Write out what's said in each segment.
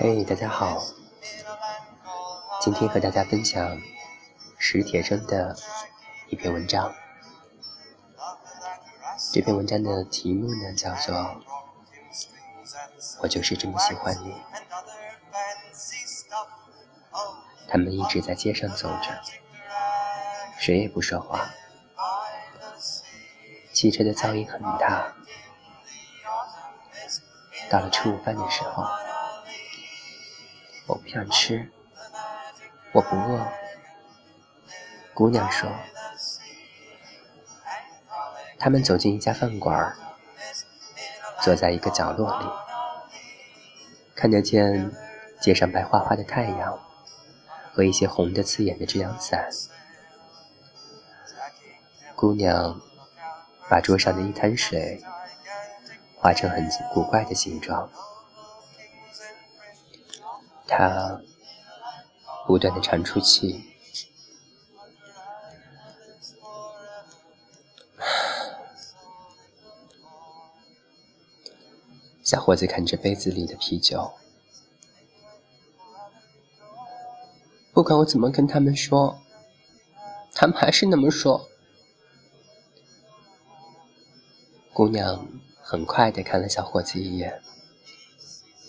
嘿，大家好，今天和大家分享史铁生的一篇文章。这篇文章的题目呢，叫做《我就是这么喜欢你》。他们一直在街上走着，谁也不说话。汽车的噪音很大。到了吃午饭的时候，我不想吃，我不饿。姑娘说。他们走进一家饭馆，坐在一个角落里，看得见街上白花花的太阳和一些红的刺眼的遮阳伞。姑娘把桌上的一滩水画成很古怪的形状，他不断的长出气。小伙子看着杯子里的啤酒，不管我怎么跟他们说，他们还是那么说。姑娘很快的看了小伙子一眼，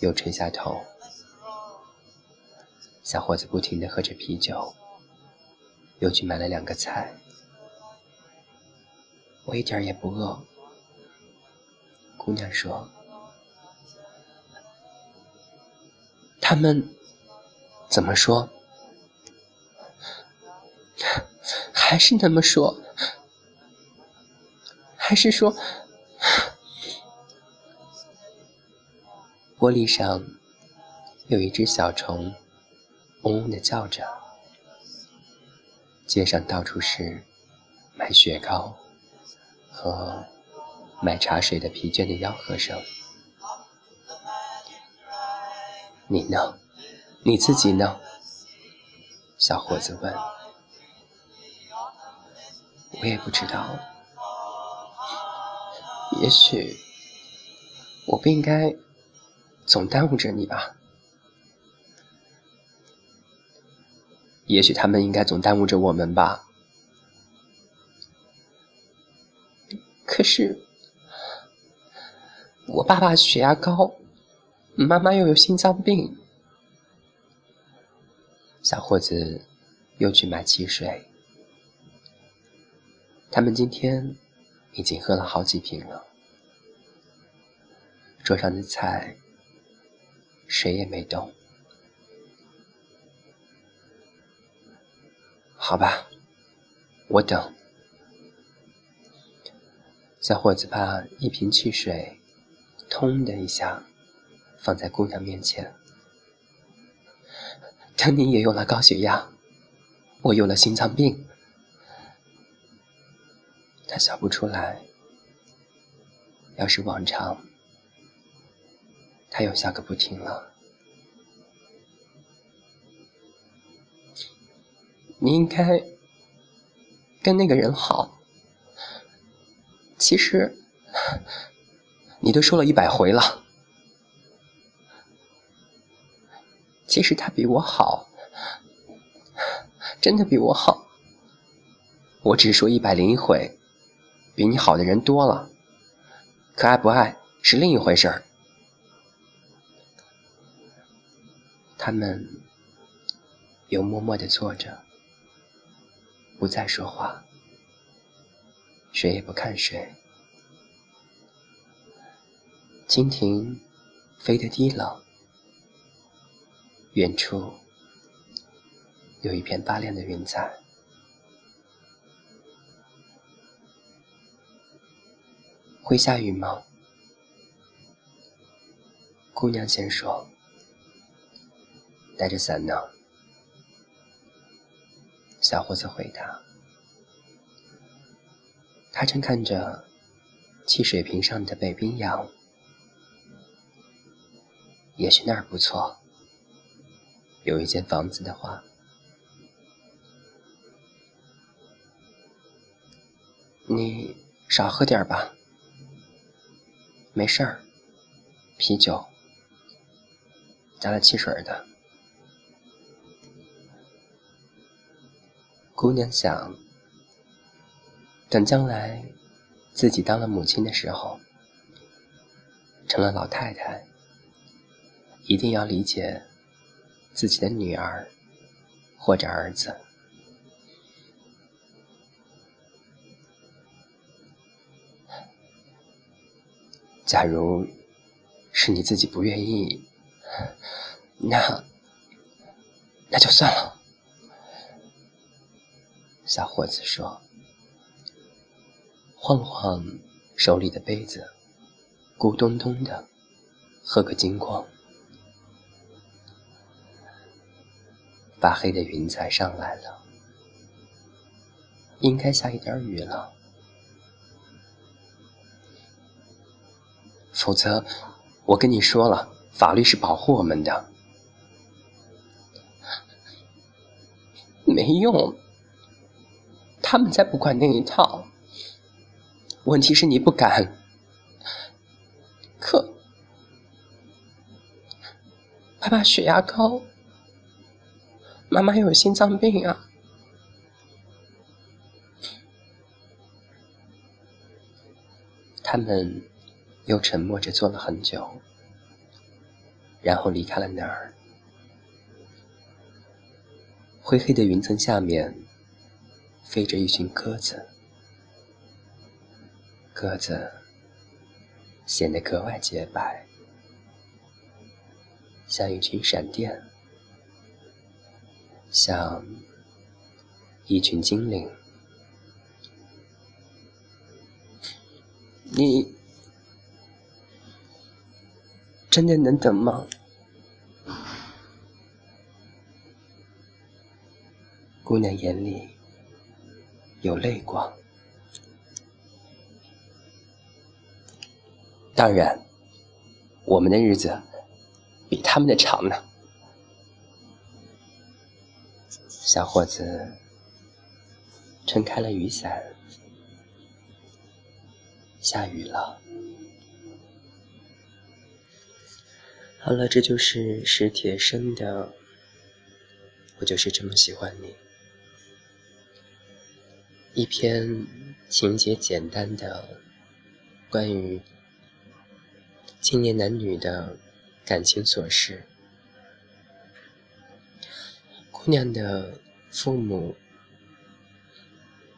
又垂下头。小伙子不停的喝着啤酒，又去买了两个菜。我一点也不饿。姑娘说。他们怎么说？还是那么说？还是说？玻璃上有一只小虫，嗡嗡的叫着。街上到处是卖雪糕和卖茶水的疲倦的吆喝声。你呢？你自己呢？小伙子问。我也不知道。也许我不应该总耽误着你吧。也许他们应该总耽误着我们吧。可是我爸爸血压高。妈妈又有心脏病，小伙子又去买汽水。他们今天已经喝了好几瓶了。桌上的菜，谁也没动。好吧，我等。小伙子把一瓶汽水，通的一下。放在姑娘面前。等你也有了高血压，我有了心脏病，他笑不出来。要是往常，他又笑个不停了。你应该跟那个人好。其实，你都说了一百回了。其实他比我好，真的比我好。我只说一百零一回，比你好的人多了。可爱不爱是另一回事儿。他们又默默的坐着，不再说话，谁也不看谁。蜻蜓飞得低了。远处有一片发亮的云彩，会下雨吗？姑娘先说，带着伞呢。小伙子回答，他正看着汽水瓶上的北冰洋，也许那儿不错。有一间房子的话，你少喝点吧。没事儿，啤酒。加了汽水的。姑娘想，等将来自己当了母亲的时候，成了老太太，一定要理解自己的女儿或者儿子。假如是你自己不愿意，那那就算了。小伙子说：“晃晃手里的杯子，咕咚咚的，喝个精光。发黑的云彩上来了，应该下一点雨了。否则，我跟你说了，法律是保护我们的，没用。”他们才不管那一套。问题是你不敢。可，爸爸血压高，妈妈有心脏病啊。他们又沉默着坐了很久，然后离开了那儿。灰黑的云层下面。飞着一群鸽子，鸽子显得格外洁白，像一群闪电，像一群精灵。你真的能等吗？姑娘眼里。有泪光，当然，我们的日子比他们的长呢。小伙子撑开了雨伞，下雨了。好了，这就是史铁生的，我就是这么喜欢你。一篇情节简单的关于青年男女的感情琐事。姑娘的父母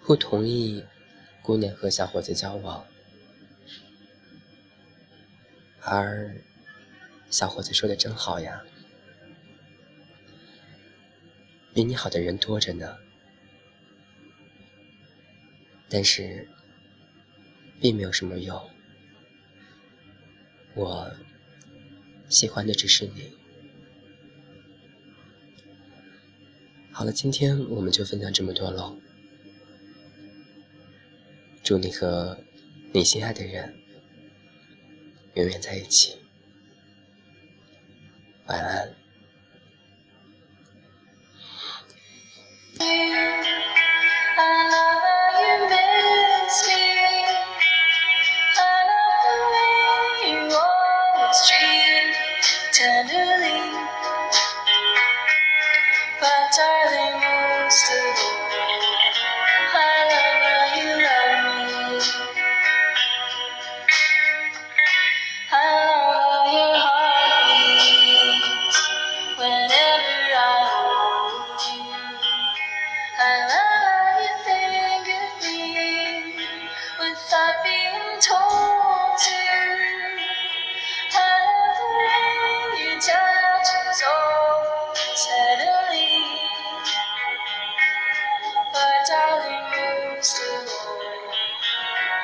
不同意姑娘和小伙子交往，而小伙子说的真好呀，比你好的人多着呢。但是并没有什么用。我喜欢的只是你。好了，今天我们就分享这么多喽。祝你和你心爱的人永远在一起。晚安。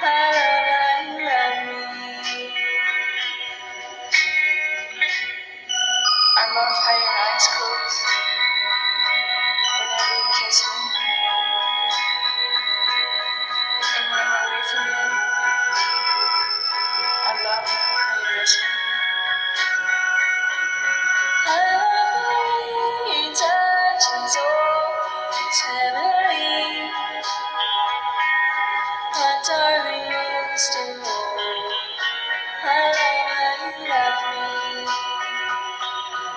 Bye.